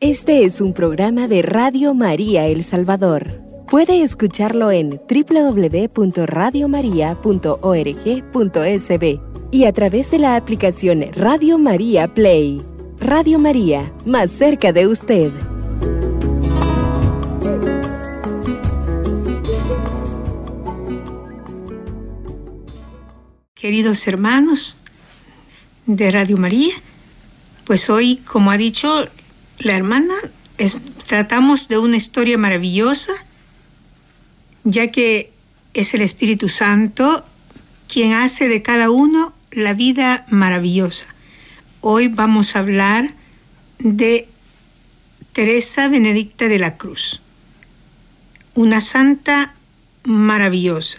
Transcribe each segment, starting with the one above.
Este es un programa de Radio María El Salvador. Puede escucharlo en www.radiomaria.org.sb y a través de la aplicación Radio María Play. Radio María, más cerca de usted. Queridos hermanos de Radio María, pues hoy, como ha dicho la hermana, tratamos de una historia maravillosa, ya que es el Espíritu Santo quien hace de cada uno la vida maravillosa. Hoy vamos a hablar de Teresa Benedicta de la Cruz, una santa maravillosa.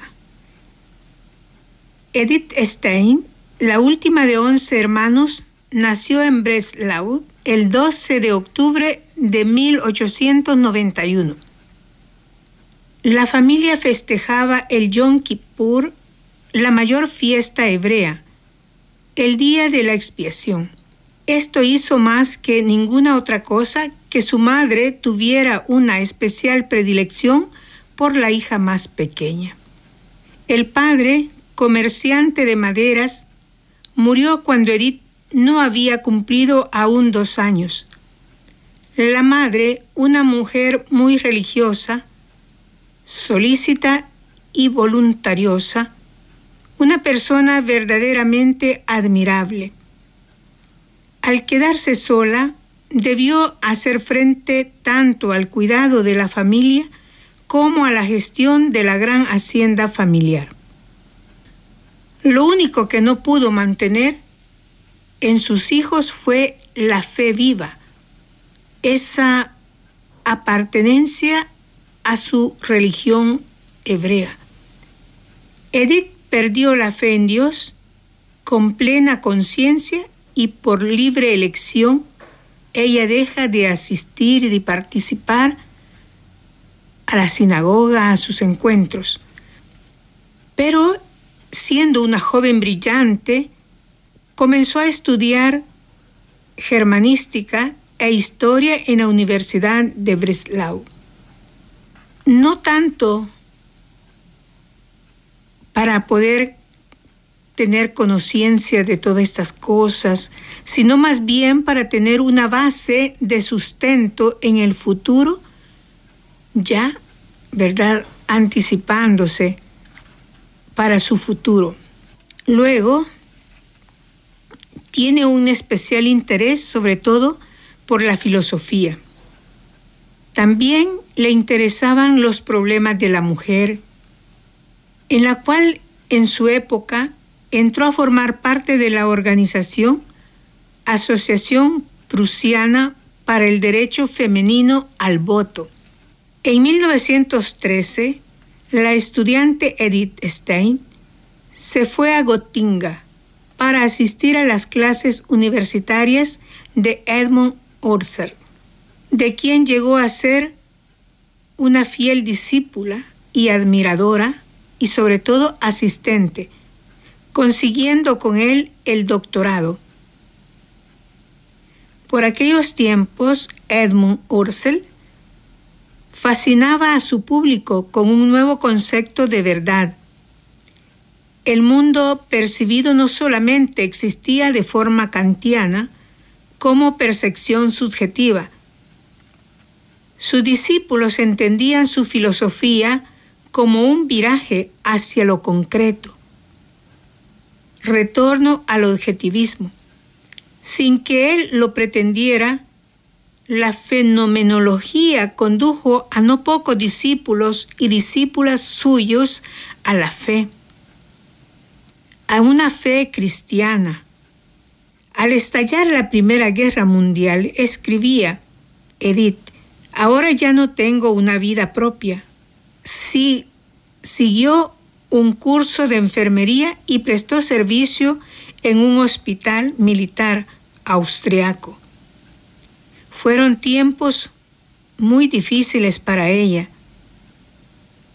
Edith Stein, la última de once hermanos, nació en Breslau el 12 de octubre de 1891. La familia festejaba el Yom Kippur, la mayor fiesta hebrea, el día de la expiación. Esto hizo más que ninguna otra cosa que su madre tuviera una especial predilección por la hija más pequeña. El padre, comerciante de maderas, murió cuando Edith no había cumplido aún dos años. La madre, una mujer muy religiosa, solícita y voluntariosa, una persona verdaderamente admirable. Al quedarse sola, debió hacer frente tanto al cuidado de la familia como a la gestión de la gran hacienda familiar. Lo único que no pudo mantener en sus hijos fue la fe viva, esa apartenencia a su religión hebrea. Edith perdió la fe en Dios con plena conciencia y por libre elección, ella deja de asistir y de participar a la sinagoga, a sus encuentros. Pero siendo una joven brillante, comenzó a estudiar germanística e historia en la Universidad de Breslau. No tanto para poder tener conciencia de todas estas cosas, sino más bien para tener una base de sustento en el futuro, ya, ¿verdad?, anticipándose para su futuro. Luego, tiene un especial interés sobre todo por la filosofía. También le interesaban los problemas de la mujer, en la cual en su época entró a formar parte de la organización Asociación Prusiana para el Derecho Femenino al Voto. En 1913, la estudiante Edith Stein se fue a Gotinga para asistir a las clases universitarias de Edmund Husserl, de quien llegó a ser una fiel discípula y admiradora y sobre todo asistente, consiguiendo con él el doctorado. Por aquellos tiempos, Edmund Husserl fascinaba a su público con un nuevo concepto de verdad, el mundo percibido no solamente existía de forma kantiana como percepción subjetiva. Sus discípulos entendían su filosofía como un viraje hacia lo concreto, retorno al objetivismo. Sin que él lo pretendiera, la fenomenología condujo a no pocos discípulos y discípulas suyos a la fe a una fe cristiana. Al estallar la Primera Guerra Mundial, escribía, Edith, ahora ya no tengo una vida propia. Sí, siguió un curso de enfermería y prestó servicio en un hospital militar austriaco. Fueron tiempos muy difíciles para ella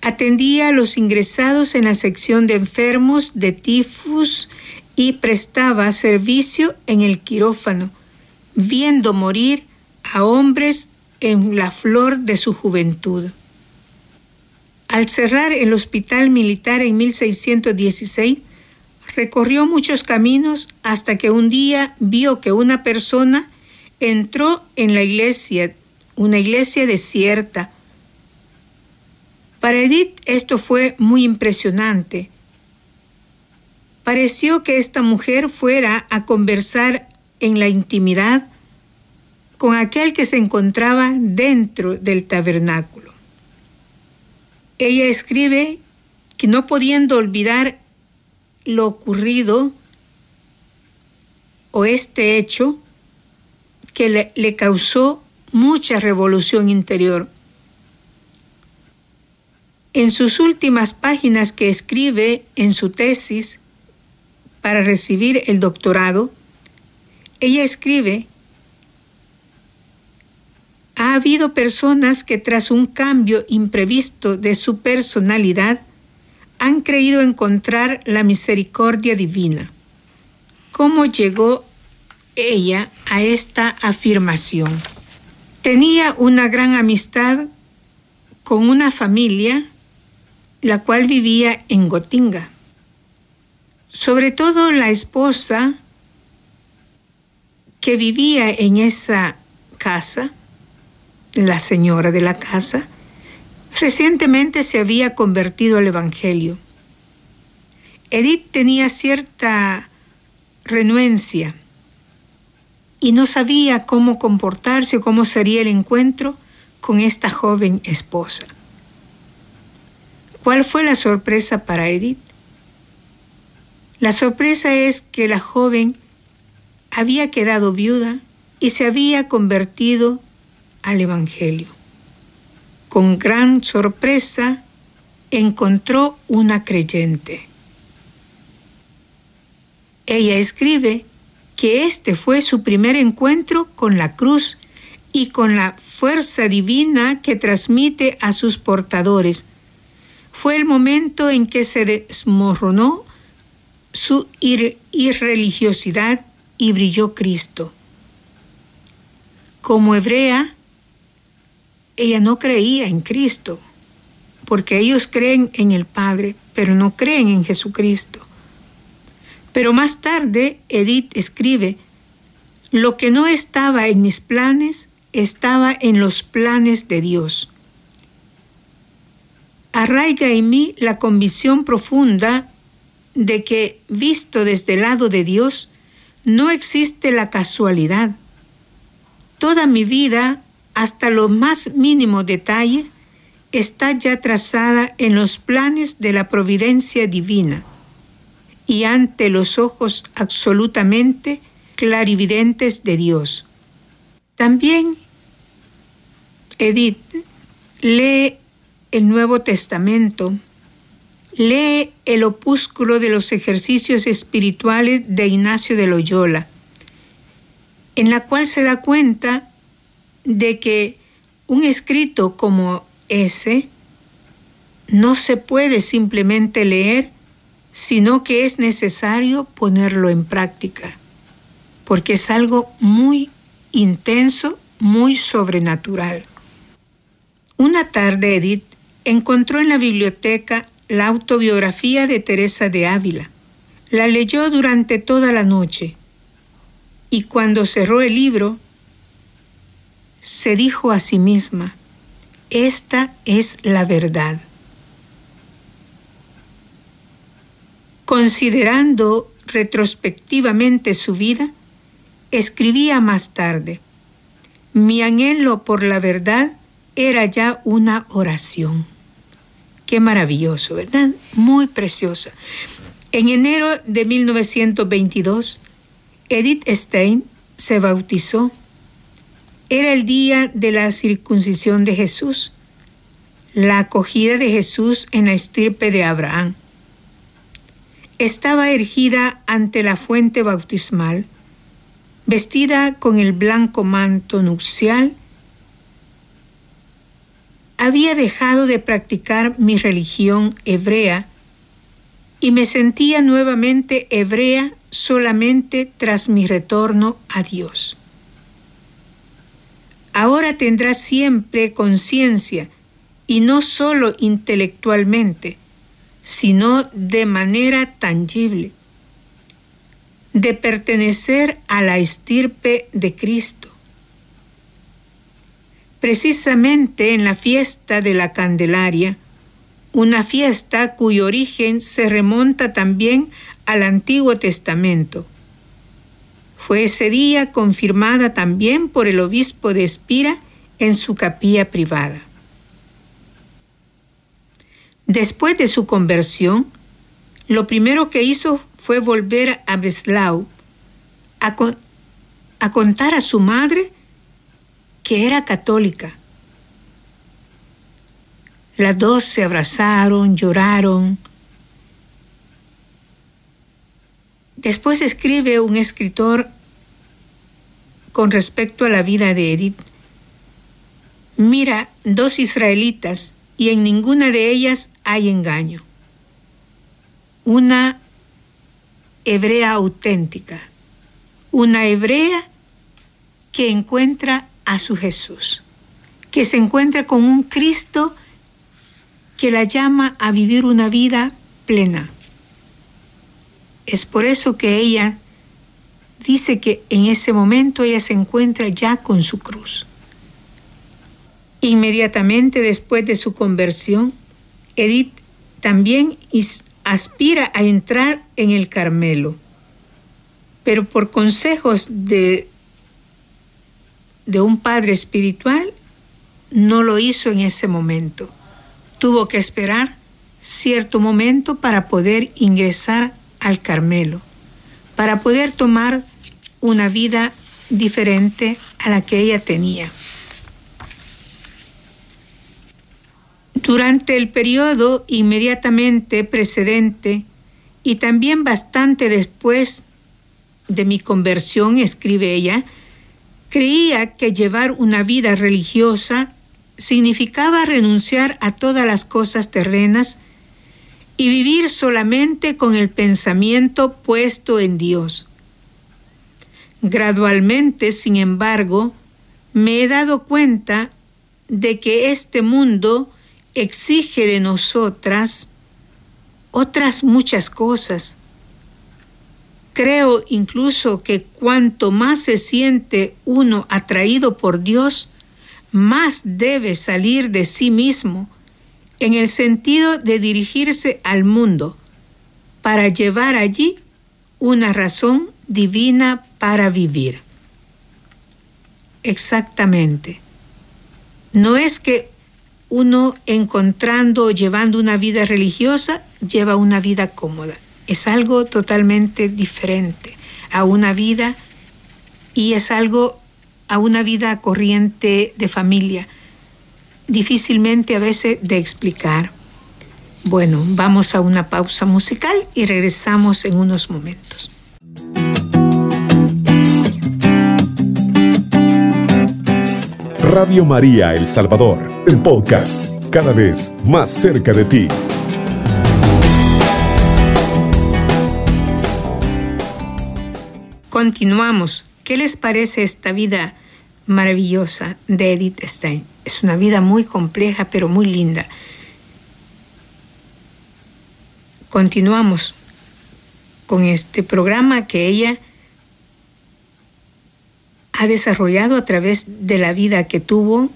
Atendía a los ingresados en la sección de enfermos de tifus y prestaba servicio en el quirófano, viendo morir a hombres en la flor de su juventud. Al cerrar el hospital militar en 1616, recorrió muchos caminos hasta que un día vio que una persona entró en la iglesia, una iglesia desierta. Para Edith esto fue muy impresionante. Pareció que esta mujer fuera a conversar en la intimidad con aquel que se encontraba dentro del tabernáculo. Ella escribe que no pudiendo olvidar lo ocurrido o este hecho que le, le causó mucha revolución interior. En sus últimas páginas que escribe en su tesis para recibir el doctorado, ella escribe, ha habido personas que tras un cambio imprevisto de su personalidad han creído encontrar la misericordia divina. ¿Cómo llegó ella a esta afirmación? Tenía una gran amistad con una familia la cual vivía en Gotinga. Sobre todo la esposa que vivía en esa casa, la señora de la casa, recientemente se había convertido al Evangelio. Edith tenía cierta renuencia y no sabía cómo comportarse o cómo sería el encuentro con esta joven esposa. ¿Cuál fue la sorpresa para Edith? La sorpresa es que la joven había quedado viuda y se había convertido al Evangelio. Con gran sorpresa encontró una creyente. Ella escribe que este fue su primer encuentro con la cruz y con la fuerza divina que transmite a sus portadores. Fue el momento en que se desmoronó su ir irreligiosidad y brilló Cristo. Como hebrea, ella no creía en Cristo, porque ellos creen en el Padre, pero no creen en Jesucristo. Pero más tarde Edith escribe, lo que no estaba en mis planes estaba en los planes de Dios. Arraiga en mí la convicción profunda de que, visto desde el lado de Dios, no existe la casualidad. Toda mi vida, hasta lo más mínimo detalle, está ya trazada en los planes de la providencia divina y ante los ojos absolutamente clarividentes de Dios. También Edith lee el Nuevo Testamento, lee el opúsculo de los ejercicios espirituales de Ignacio de Loyola, en la cual se da cuenta de que un escrito como ese no se puede simplemente leer sino que es necesario ponerlo en práctica, porque es algo muy intenso, muy sobrenatural. Una tarde Edith encontró en la biblioteca la autobiografía de Teresa de Ávila. La leyó durante toda la noche y cuando cerró el libro, se dijo a sí misma, esta es la verdad. Considerando retrospectivamente su vida, escribía más tarde, mi anhelo por la verdad era ya una oración. Qué maravilloso, ¿verdad? Muy preciosa. En enero de 1922, Edith Stein se bautizó. Era el día de la circuncisión de Jesús, la acogida de Jesús en la estirpe de Abraham estaba ergida ante la fuente bautismal, vestida con el blanco manto nupcial, había dejado de practicar mi religión hebrea y me sentía nuevamente hebrea solamente tras mi retorno a Dios. Ahora tendrá siempre conciencia, y no solo intelectualmente, sino de manera tangible, de pertenecer a la estirpe de Cristo. Precisamente en la fiesta de la Candelaria, una fiesta cuyo origen se remonta también al Antiguo Testamento. Fue ese día confirmada también por el obispo de Espira en su capilla privada. Después de su conversión, lo primero que hizo fue volver a Breslau a, a contar a su madre que era católica. Las dos se abrazaron, lloraron. Después escribe un escritor con respecto a la vida de Edith. Mira, dos israelitas y en ninguna de ellas hay engaño. Una hebrea auténtica, una hebrea que encuentra a su Jesús, que se encuentra con un Cristo que la llama a vivir una vida plena. Es por eso que ella dice que en ese momento ella se encuentra ya con su cruz. Inmediatamente después de su conversión, Edith también aspira a entrar en el Carmelo, pero por consejos de, de un padre espiritual no lo hizo en ese momento. Tuvo que esperar cierto momento para poder ingresar al Carmelo, para poder tomar una vida diferente a la que ella tenía. Durante el periodo inmediatamente precedente y también bastante después de mi conversión, escribe ella, creía que llevar una vida religiosa significaba renunciar a todas las cosas terrenas y vivir solamente con el pensamiento puesto en Dios. Gradualmente, sin embargo, me he dado cuenta de que este mundo exige de nosotras otras muchas cosas. Creo incluso que cuanto más se siente uno atraído por Dios, más debe salir de sí mismo en el sentido de dirigirse al mundo para llevar allí una razón divina para vivir. Exactamente. No es que uno encontrando o llevando una vida religiosa lleva una vida cómoda. Es algo totalmente diferente a una vida y es algo a una vida corriente de familia, difícilmente a veces de explicar. Bueno, vamos a una pausa musical y regresamos en unos momentos. Radio María El Salvador, el podcast, cada vez más cerca de ti. Continuamos. ¿Qué les parece esta vida maravillosa de Edith Stein? Es una vida muy compleja, pero muy linda. Continuamos con este programa que ella ha desarrollado a través de la vida que tuvo,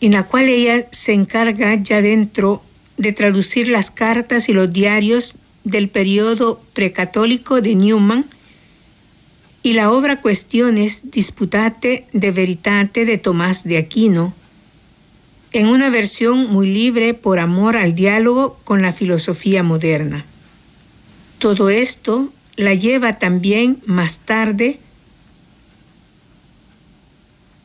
en la cual ella se encarga ya dentro de traducir las cartas y los diarios del periodo precatólico de Newman y la obra Cuestiones Disputate de Veritate de Tomás de Aquino, en una versión muy libre por amor al diálogo con la filosofía moderna. Todo esto la lleva también más tarde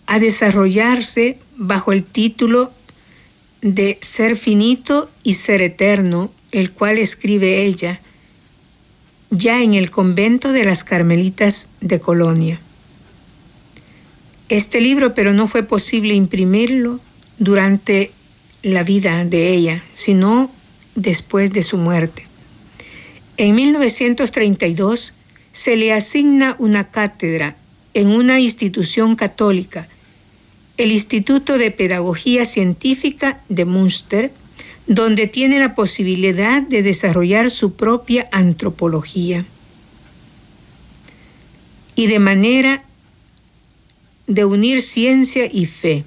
a desarrollarse bajo el título de Ser finito y ser eterno, el cual escribe ella, ya en el convento de las Carmelitas de Colonia. Este libro, pero no fue posible imprimirlo durante la vida de ella, sino después de su muerte. En 1932 se le asigna una cátedra en una institución católica, el Instituto de Pedagogía Científica de Münster, donde tiene la posibilidad de desarrollar su propia antropología. Y de manera de unir ciencia y fe,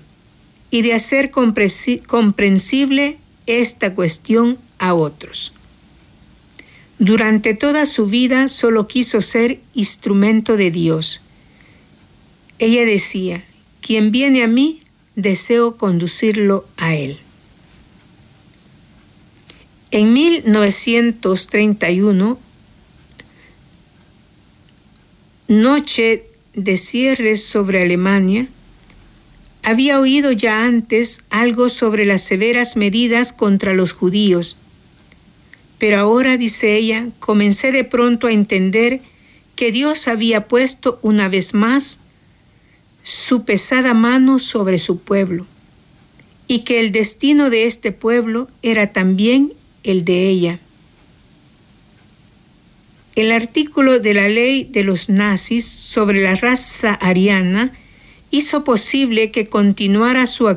y de hacer comprensible esta cuestión a otros. Durante toda su vida solo quiso ser instrumento de Dios. Ella decía, quien viene a mí, deseo conducirlo a Él. En 1931, noche de cierres sobre Alemania, había oído ya antes algo sobre las severas medidas contra los judíos, pero ahora, dice ella, comencé de pronto a entender que Dios había puesto una vez más su pesada mano sobre su pueblo y que el destino de este pueblo era también el de ella. El artículo de la ley de los nazis sobre la raza ariana hizo posible que continuara su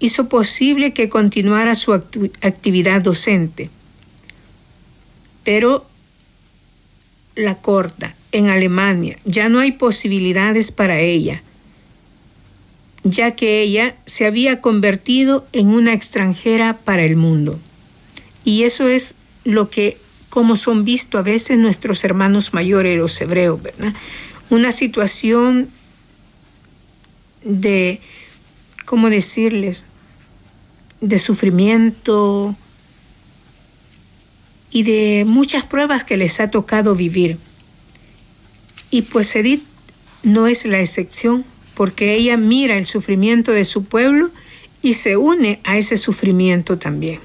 hizo posible que continuara su actividad docente. Pero la corta en Alemania ya no hay posibilidades para ella, ya que ella se había convertido en una extranjera para el mundo. Y eso es lo que, como son visto a veces nuestros hermanos mayores, los hebreos, ¿verdad? una situación de, ¿cómo decirles?, de sufrimiento y de muchas pruebas que les ha tocado vivir. Y pues Edith no es la excepción, porque ella mira el sufrimiento de su pueblo y se une a ese sufrimiento también.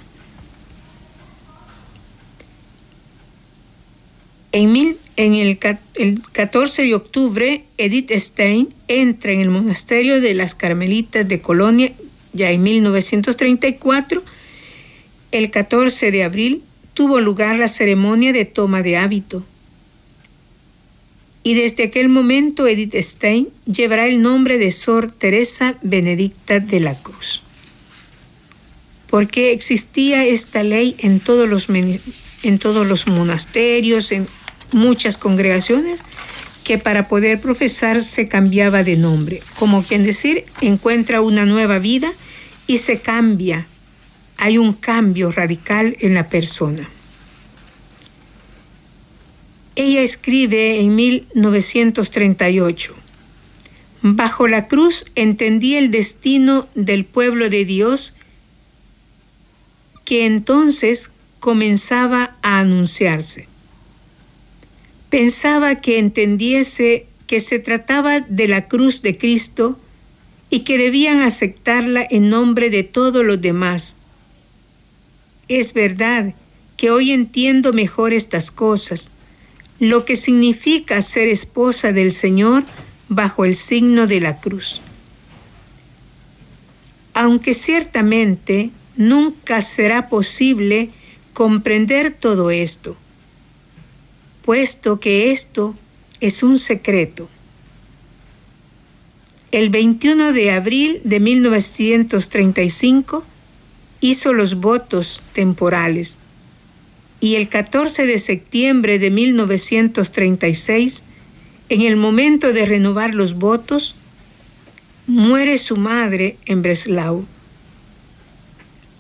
En, mil, en el, 14 de octubre, Edith Stein entra en el monasterio de las Carmelitas de Colonia, ya en 1934. El 14 de abril tuvo lugar la ceremonia de toma de hábito. Y desde aquel momento Edith Stein llevará el nombre de Sor Teresa Benedicta de la Cruz. Porque existía esta ley en todos los, en todos los monasterios, en muchas congregaciones que para poder profesar se cambiaba de nombre, como quien decir, encuentra una nueva vida y se cambia, hay un cambio radical en la persona. Ella escribe en 1938, Bajo la cruz entendí el destino del pueblo de Dios que entonces comenzaba a anunciarse pensaba que entendiese que se trataba de la cruz de Cristo y que debían aceptarla en nombre de todos los demás. Es verdad que hoy entiendo mejor estas cosas, lo que significa ser esposa del Señor bajo el signo de la cruz. Aunque ciertamente nunca será posible comprender todo esto, puesto que esto es un secreto. El 21 de abril de 1935 hizo los votos temporales y el 14 de septiembre de 1936, en el momento de renovar los votos, muere su madre en Breslau.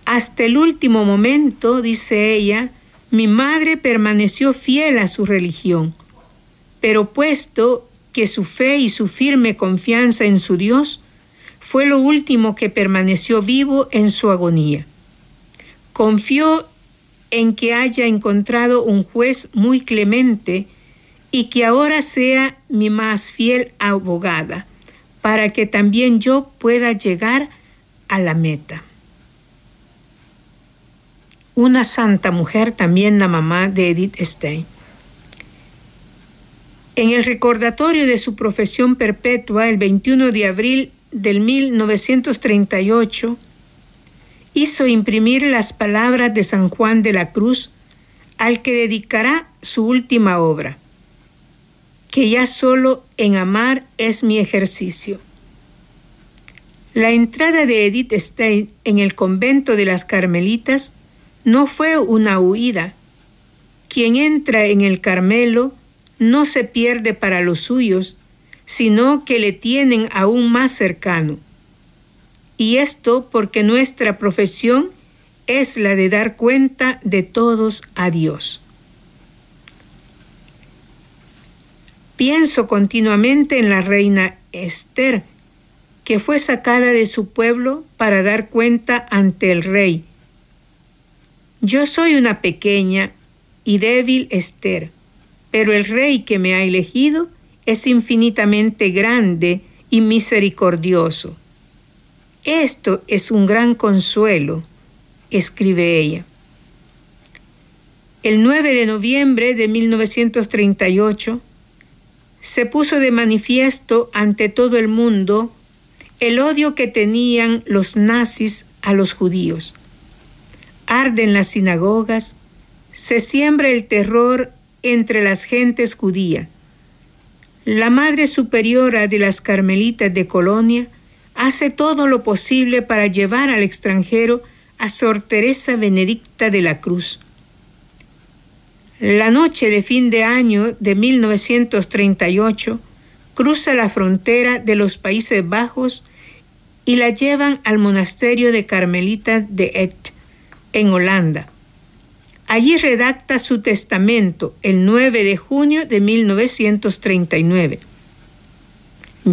Hasta el último momento, dice ella, mi madre permaneció fiel a su religión, pero puesto que su fe y su firme confianza en su Dios fue lo último que permaneció vivo en su agonía. Confió en que haya encontrado un juez muy clemente y que ahora sea mi más fiel abogada, para que también yo pueda llegar a la meta una santa mujer, también la mamá de Edith Stein. En el recordatorio de su profesión perpetua, el 21 de abril del 1938, hizo imprimir las palabras de San Juan de la Cruz, al que dedicará su última obra. que ya solo en amar es mi ejercicio. La entrada de Edith Stein en el convento de las Carmelitas no fue una huida. Quien entra en el Carmelo no se pierde para los suyos, sino que le tienen aún más cercano. Y esto porque nuestra profesión es la de dar cuenta de todos a Dios. Pienso continuamente en la reina Esther, que fue sacada de su pueblo para dar cuenta ante el rey. Yo soy una pequeña y débil Esther, pero el rey que me ha elegido es infinitamente grande y misericordioso. Esto es un gran consuelo, escribe ella. El 9 de noviembre de 1938 se puso de manifiesto ante todo el mundo el odio que tenían los nazis a los judíos. Arden las sinagogas, se siembra el terror entre las gentes judías. La Madre Superiora de las Carmelitas de Colonia hace todo lo posible para llevar al extranjero a Sor Teresa Benedicta de la Cruz. La noche de fin de año de 1938 cruza la frontera de los Países Bajos y la llevan al monasterio de Carmelitas de Et, en Holanda. Allí redacta su testamento el 9 de junio de 1939.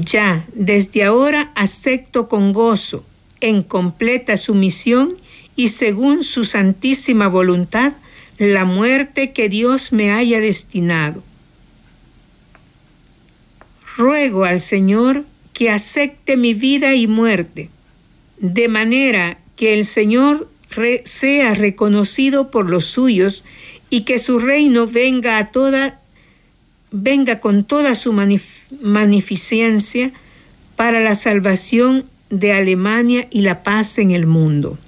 Ya desde ahora acepto con gozo, en completa sumisión y según su santísima voluntad, la muerte que Dios me haya destinado. Ruego al Señor que acepte mi vida y muerte, de manera que el Señor sea reconocido por los suyos y que su reino venga a toda venga con toda su magnificencia para la salvación de Alemania y la paz en el mundo.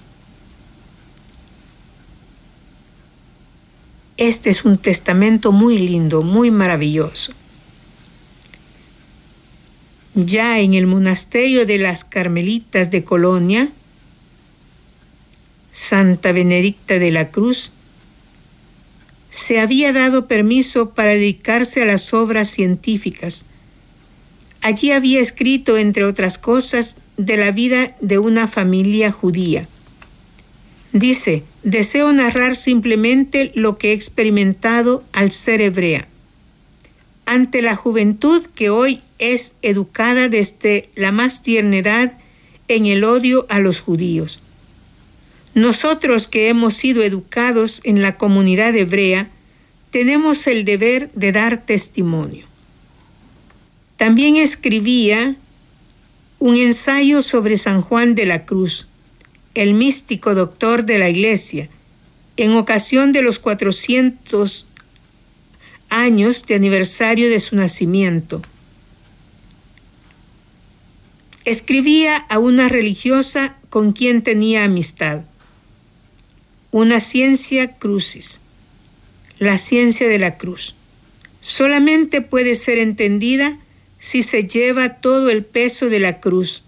Este es un testamento muy lindo, muy maravilloso ya en el monasterio de las Carmelitas de Colonia, Santa Benedicta de la Cruz, se había dado permiso para dedicarse a las obras científicas. Allí había escrito, entre otras cosas, de la vida de una familia judía. Dice, deseo narrar simplemente lo que he experimentado al ser hebrea ante la juventud que hoy es educada desde la más tierna edad en el odio a los judíos. Nosotros que hemos sido educados en la comunidad hebrea, tenemos el deber de dar testimonio. También escribía un ensayo sobre San Juan de la Cruz, el místico doctor de la Iglesia, en ocasión de los 400 años de aniversario de su nacimiento. Escribía a una religiosa con quien tenía amistad. Una ciencia crucis, la ciencia de la cruz. Solamente puede ser entendida si se lleva todo el peso de la cruz.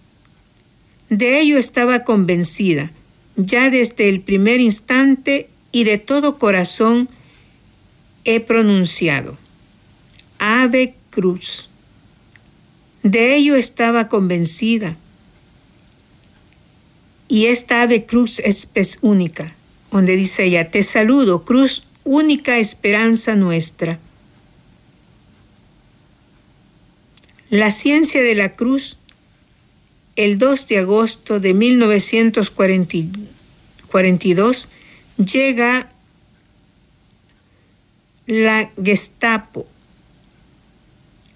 De ello estaba convencida, ya desde el primer instante y de todo corazón, he pronunciado. Ave Cruz. De ello estaba convencida. Y esta ave cruz es, única, donde dice ella, te saludo, cruz, única esperanza nuestra. La ciencia de la cruz, el 2 de agosto de 1942, llega la Gestapo,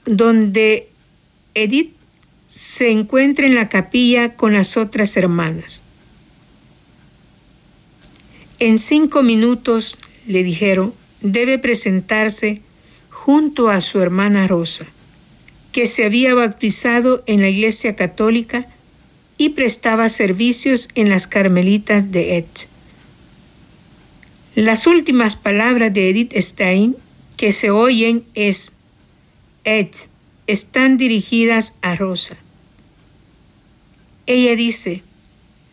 donde Edith se encuentra en la capilla con las otras hermanas. En cinco minutos, le dijeron, debe presentarse junto a su hermana Rosa, que se había bautizado en la Iglesia Católica y prestaba servicios en las Carmelitas de Et. Las últimas palabras de Edith Stein que se oyen es, Ed están dirigidas a Rosa. Ella dice,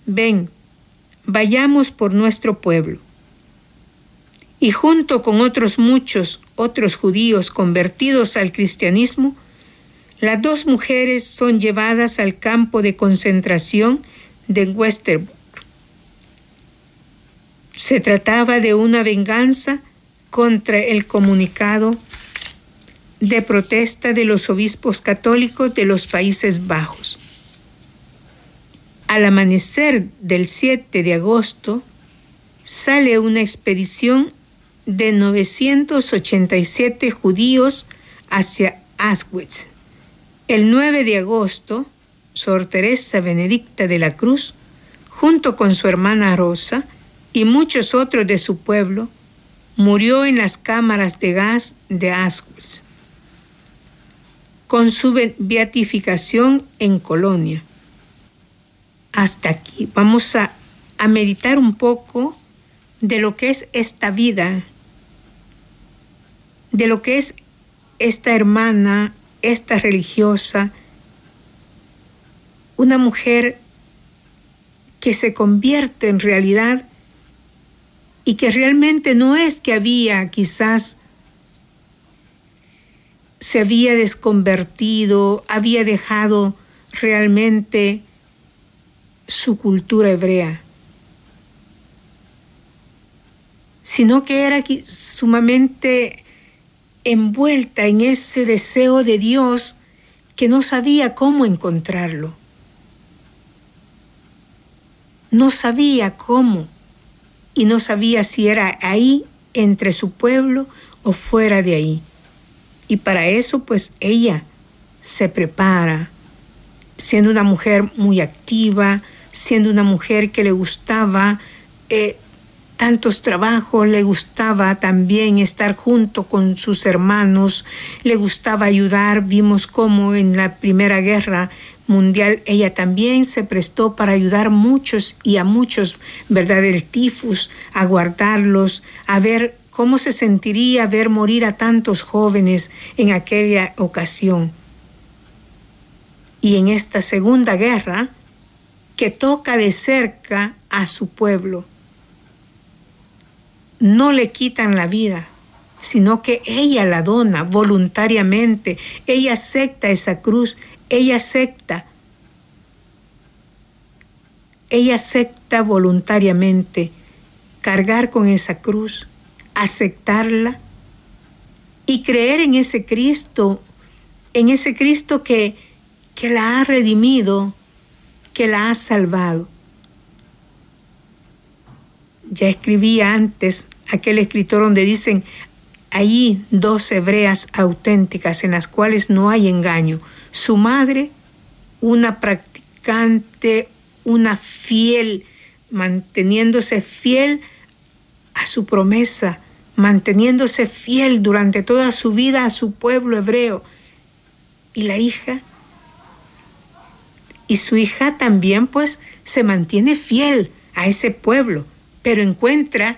ven, vayamos por nuestro pueblo. Y junto con otros muchos otros judíos convertidos al cristianismo, las dos mujeres son llevadas al campo de concentración de Westerbork. Se trataba de una venganza contra el comunicado de protesta de los obispos católicos de los Países Bajos. Al amanecer del 7 de agosto sale una expedición de 987 judíos hacia Auschwitz. El 9 de agosto, Sor Teresa Benedicta de la Cruz, junto con su hermana Rosa y muchos otros de su pueblo, murió en las cámaras de gas de Auschwitz, con su beatificación en Colonia. Hasta aquí vamos a, a meditar un poco de lo que es esta vida, de lo que es esta hermana, esta religiosa, una mujer que se convierte en realidad y que realmente no es que había quizás se había desconvertido, había dejado realmente su cultura hebrea, sino que era sumamente envuelta en ese deseo de Dios que no sabía cómo encontrarlo. No sabía cómo y no sabía si era ahí entre su pueblo o fuera de ahí. Y para eso pues ella se prepara, siendo una mujer muy activa, siendo una mujer que le gustaba eh, tantos trabajos, le gustaba también estar junto con sus hermanos, le gustaba ayudar. Vimos cómo en la Primera Guerra Mundial ella también se prestó para ayudar muchos y a muchos, ¿verdad? Del tifus, a guardarlos, a ver cómo se sentiría ver morir a tantos jóvenes en aquella ocasión. Y en esta Segunda Guerra, que toca de cerca a su pueblo. No le quitan la vida, sino que ella la dona voluntariamente, ella acepta esa cruz, ella acepta, ella acepta voluntariamente cargar con esa cruz, aceptarla y creer en ese Cristo, en ese Cristo que, que la ha redimido, que la ha salvado. Ya escribí antes aquel escritor donde dicen, allí dos hebreas auténticas en las cuales no hay engaño. Su madre, una practicante, una fiel, manteniéndose fiel a su promesa, manteniéndose fiel durante toda su vida a su pueblo hebreo. Y la hija y su hija también pues se mantiene fiel a ese pueblo, pero encuentra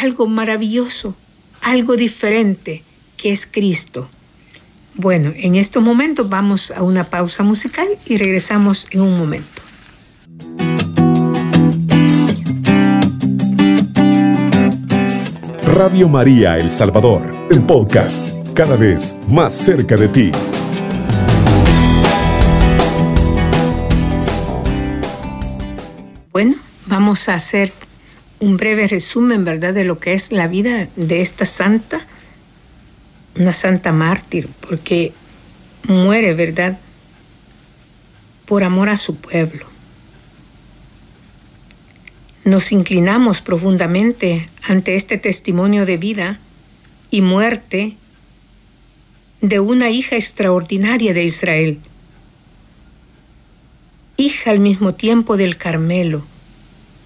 algo maravilloso, algo diferente, que es Cristo. Bueno, en estos momentos vamos a una pausa musical y regresamos en un momento. Radio María El Salvador, el podcast, cada vez más cerca de ti. Bueno, vamos a hacer un breve resumen, ¿verdad?, de lo que es la vida de esta santa, una santa mártir, porque muere, ¿verdad?, por amor a su pueblo. Nos inclinamos profundamente ante este testimonio de vida y muerte de una hija extraordinaria de Israel hija al mismo tiempo del Carmelo,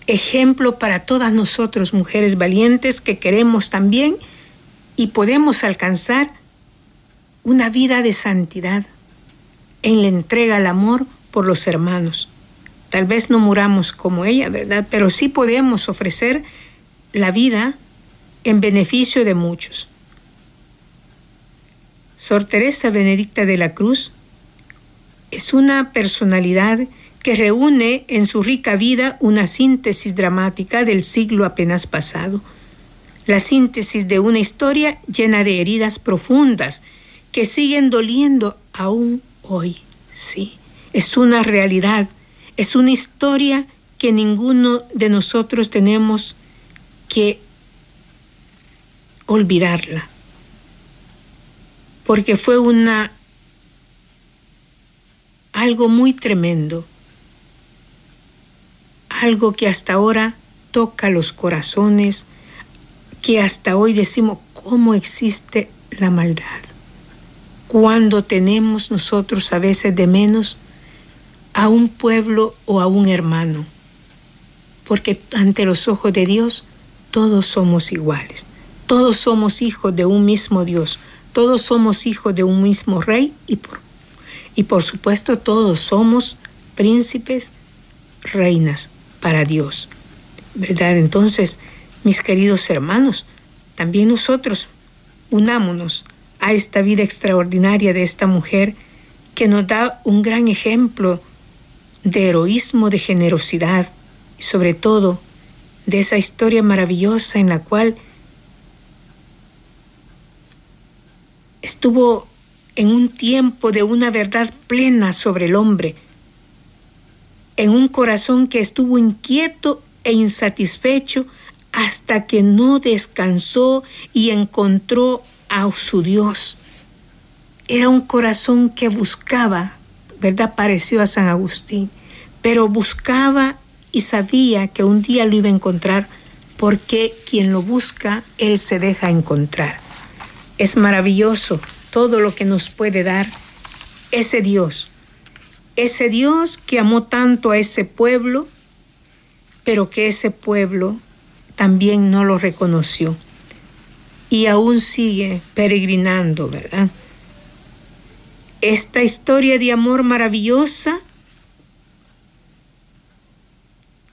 ejemplo para todas nosotros, mujeres valientes que queremos también y podemos alcanzar una vida de santidad en la entrega al amor por los hermanos. Tal vez no muramos como ella, ¿verdad? Pero sí podemos ofrecer la vida en beneficio de muchos. Sor Teresa Benedicta de la Cruz es una personalidad que reúne en su rica vida una síntesis dramática del siglo apenas pasado, la síntesis de una historia llena de heridas profundas que siguen doliendo aún hoy. Sí, es una realidad, es una historia que ninguno de nosotros tenemos que olvidarla, porque fue una algo muy tremendo, algo que hasta ahora toca los corazones, que hasta hoy decimos cómo existe la maldad. Cuando tenemos nosotros a veces de menos a un pueblo o a un hermano, porque ante los ojos de Dios todos somos iguales, todos somos hijos de un mismo Dios, todos somos hijos de un mismo rey y por y por supuesto todos somos príncipes, reinas para Dios. ¿Verdad? Entonces, mis queridos hermanos, también nosotros unámonos a esta vida extraordinaria de esta mujer que nos da un gran ejemplo de heroísmo, de generosidad y sobre todo de esa historia maravillosa en la cual estuvo en un tiempo de una verdad plena sobre el hombre, en un corazón que estuvo inquieto e insatisfecho hasta que no descansó y encontró a su Dios. Era un corazón que buscaba, ¿verdad? Pareció a San Agustín, pero buscaba y sabía que un día lo iba a encontrar porque quien lo busca, él se deja encontrar. Es maravilloso todo lo que nos puede dar ese Dios, ese Dios que amó tanto a ese pueblo, pero que ese pueblo también no lo reconoció. Y aún sigue peregrinando, ¿verdad? Esta historia de amor maravillosa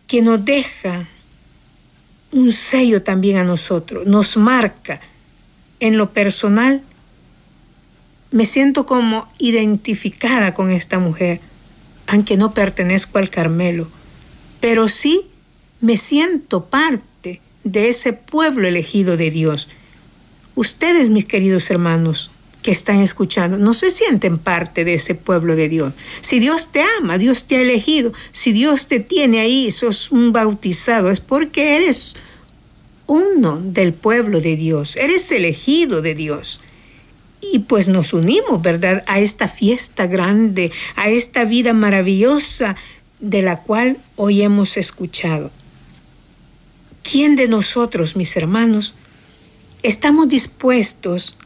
que nos deja un sello también a nosotros, nos marca en lo personal. Me siento como identificada con esta mujer, aunque no pertenezco al Carmelo, pero sí me siento parte de ese pueblo elegido de Dios. Ustedes, mis queridos hermanos, que están escuchando, no se sienten parte de ese pueblo de Dios. Si Dios te ama, Dios te ha elegido, si Dios te tiene ahí, sos un bautizado, es porque eres uno del pueblo de Dios, eres elegido de Dios y pues nos unimos, ¿verdad? A esta fiesta grande, a esta vida maravillosa de la cual hoy hemos escuchado. ¿Quién de nosotros, mis hermanos, estamos dispuestos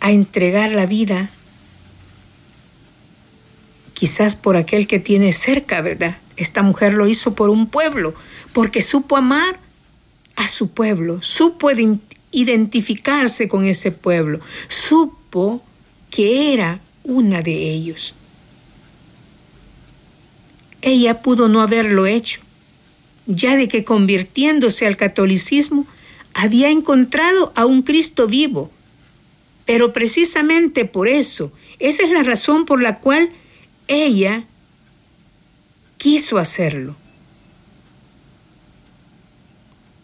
a entregar la vida? Quizás por aquel que tiene cerca, ¿verdad? Esta mujer lo hizo por un pueblo, porque supo amar a su pueblo, supo identificarse con ese pueblo, supo que era una de ellos. Ella pudo no haberlo hecho, ya de que convirtiéndose al catolicismo había encontrado a un Cristo vivo. Pero precisamente por eso, esa es la razón por la cual ella quiso hacerlo.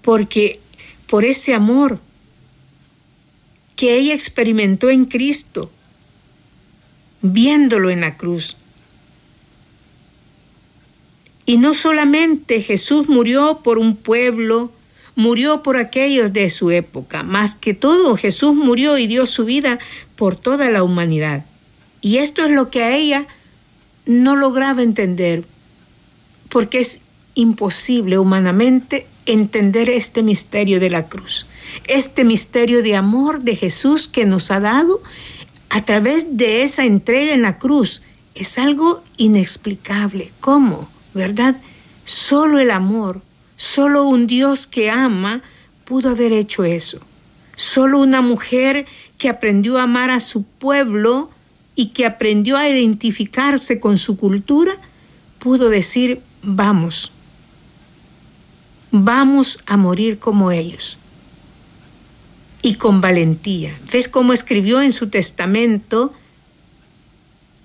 Porque por ese amor que ella experimentó en Cristo, viéndolo en la cruz. Y no solamente Jesús murió por un pueblo, murió por aquellos de su época, más que todo Jesús murió y dio su vida por toda la humanidad. Y esto es lo que a ella no lograba entender, porque es imposible humanamente entender este misterio de la cruz este misterio de amor de Jesús que nos ha dado a través de esa entrega en la cruz. Es algo inexplicable. ¿Cómo? ¿Verdad? Solo el amor, solo un Dios que ama pudo haber hecho eso. Solo una mujer que aprendió a amar a su pueblo y que aprendió a identificarse con su cultura pudo decir, vamos, vamos a morir como ellos y con valentía. ¿Ves cómo escribió en su testamento?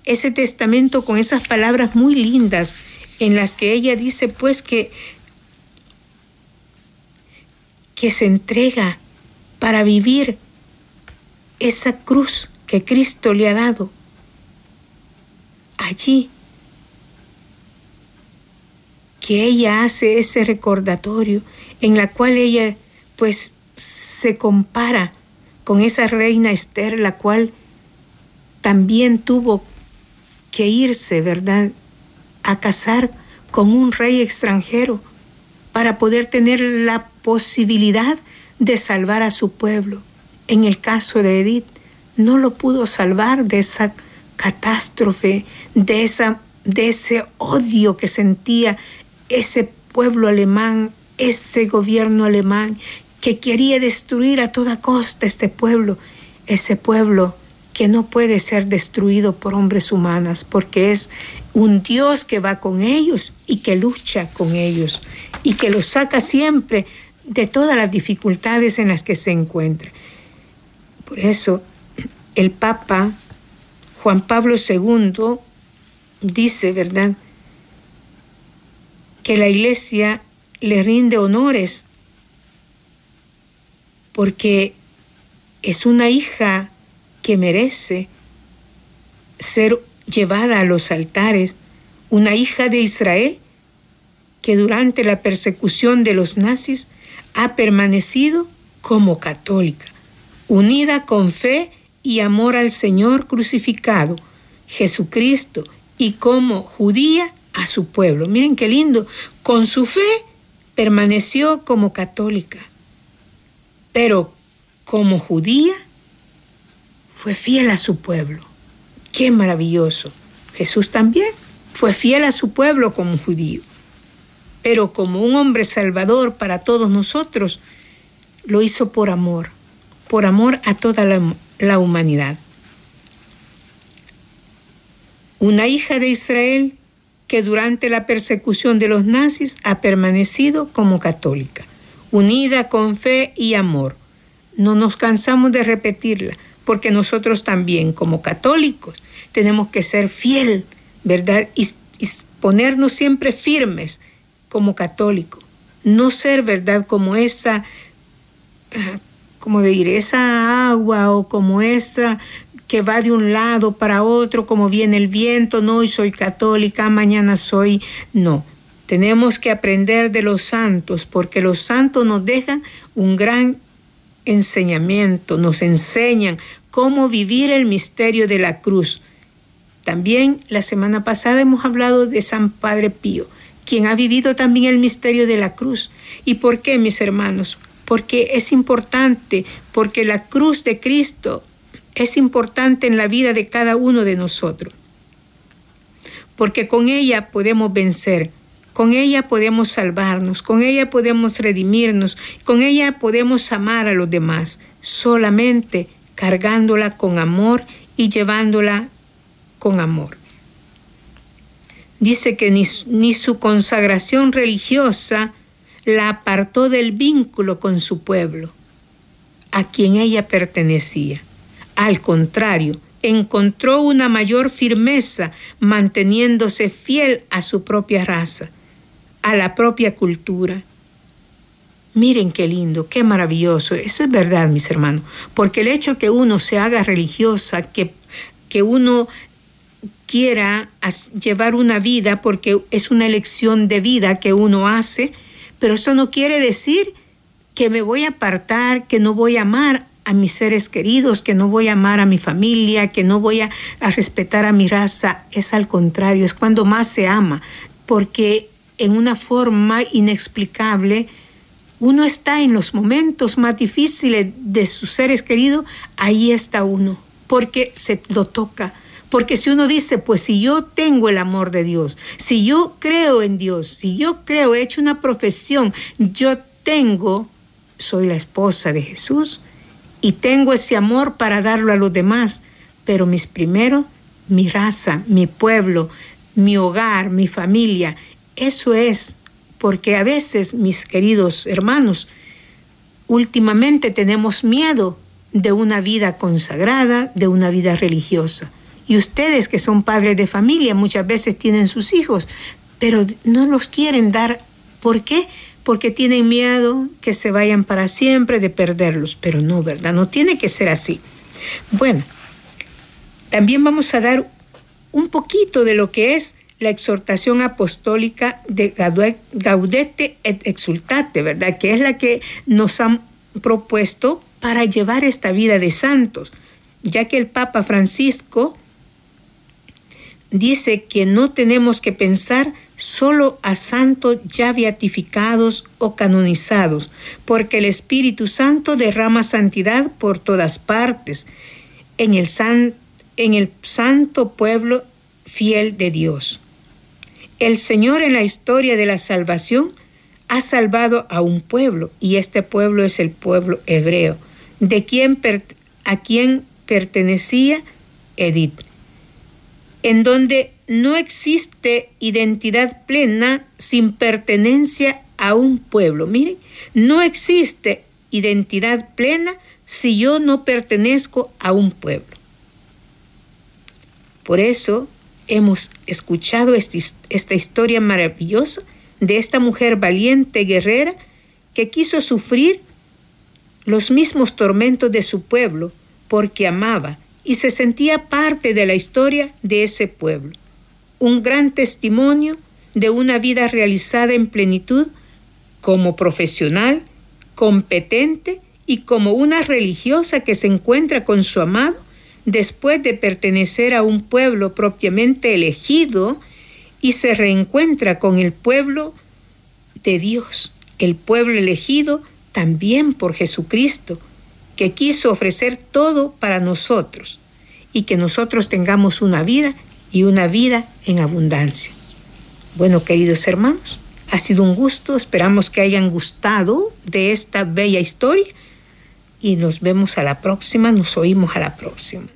Ese testamento con esas palabras muy lindas en las que ella dice pues que que se entrega para vivir esa cruz que Cristo le ha dado. Allí que ella hace ese recordatorio en la cual ella pues se compara con esa reina Esther, la cual también tuvo que irse, ¿verdad?, a casar con un rey extranjero para poder tener la posibilidad de salvar a su pueblo. En el caso de Edith, no lo pudo salvar de esa catástrofe, de, esa, de ese odio que sentía ese pueblo alemán, ese gobierno alemán que quería destruir a toda costa este pueblo, ese pueblo que no puede ser destruido por hombres humanas, porque es un Dios que va con ellos y que lucha con ellos y que los saca siempre de todas las dificultades en las que se encuentra. Por eso el Papa Juan Pablo II dice, ¿verdad?, que la iglesia le rinde honores porque es una hija que merece ser llevada a los altares, una hija de Israel que durante la persecución de los nazis ha permanecido como católica, unida con fe y amor al Señor crucificado, Jesucristo, y como judía a su pueblo. Miren qué lindo. Con su fe permaneció como católica, pero como judía fue fiel a su pueblo. Qué maravilloso. Jesús también fue fiel a su pueblo como judío, pero como un hombre salvador para todos nosotros, lo hizo por amor, por amor a toda la, humanidad. Una hija de Israel que durante la persecución de los nazis ha permanecido como católica, unida con fe y amor. No nos cansamos de repetirla, porque nosotros también como católicos tenemos que ser fiel, ¿verdad? Y, ponernos siempre firmes como católicos. No ser, ¿verdad? Como esa, ah, como decir, esa agua o como esa que va de un lado para otro, como viene el viento, no, hoy soy católica, mañana soy, no. Tenemos que aprender de los santos, porque los santos nos dejan un gran enseñamiento, nos enseñan cómo vivir el misterio de la cruz. También la semana pasada hemos hablado de San Padre Pío, quien ha vivido también el misterio de la cruz. ¿Y por qué, mis hermanos? Porque es importante, porque la cruz de Cristo es importante en la vida de cada uno de nosotros, porque con ella podemos vencer, con ella podemos salvarnos, con ella podemos redimirnos, con ella podemos amar a los demás, solamente cargándola con amor y llevándola con amor. Dice que ni, su consagración religiosa la apartó del vínculo con su pueblo, a quien ella pertenecía. Al contrario, encontró una mayor firmeza manteniéndose fiel a su propia raza, a la propia cultura. Miren qué lindo, qué maravilloso. Eso es verdad, mis hermanos. Porque el hecho que uno se haga religiosa, que, que uno quiera llevar una vida, porque es una elección de vida que uno hace, pero eso no quiere decir que me voy a apartar, que no voy a amar a mis seres queridos, que no voy a amar a mi familia, que no voy a, respetar a mi raza. Es al contrario, es cuando más se ama, porque en una forma inexplicable, uno está en los momentos más difíciles de sus seres queridos, ahí está uno, porque se lo toca. Porque si uno dice, pues si yo tengo el amor de Dios, si yo creo en Dios, si yo creo, he hecho una profesión, yo tengo, soy la esposa de Jesús, y tengo ese amor para darlo a los demás, pero mis primeros, mi raza, mi pueblo, mi hogar, mi familia, eso es porque a veces, mis queridos hermanos, últimamente tenemos miedo de una vida consagrada, de una vida religiosa. Y ustedes que son padres de familia muchas veces tienen sus hijos, pero no los quieren dar. ¿Por qué? Porque tienen miedo que se vayan para siempre de perderlos. Pero no, ¿verdad? No tiene que ser así. Bueno, también vamos a dar un poquito de lo que es la exhortación apostólica de Gaudete et Exultate, ¿verdad? Que es la que nos han propuesto para llevar esta vida de santos, ya que el Papa Francisco dice que no tenemos que pensar solo a santos ya beatificados o canonizados, porque el Espíritu Santo derrama santidad por todas partes, en el, en el santo pueblo fiel de Dios. El Señor en la historia de la salvación ha salvado a un pueblo y este pueblo es el pueblo hebreo, de a quien pertenecía Edith, en donde no existe identidad plena sin pertenencia a un pueblo. Miren, no existe identidad plena si yo no pertenezco a un pueblo. Por eso hemos escuchado esta historia maravillosa de esta mujer valiente guerrera que quiso sufrir los mismos tormentos de su pueblo porque amaba y se sentía parte de la historia de ese pueblo. Un gran testimonio de una vida realizada en plenitud como profesional, competente y como una religiosa que se encuentra con su amado después de pertenecer a un pueblo propiamente elegido y se reencuentra con el pueblo de Dios, el pueblo elegido también por Jesucristo, que quiso ofrecer todo para nosotros y que nosotros tengamos una vida y una vida en abundancia. Bueno, queridos hermanos, ha sido un gusto, esperamos que hayan gustado de esta bella historia y nos vemos a la próxima, nos oímos a la próxima.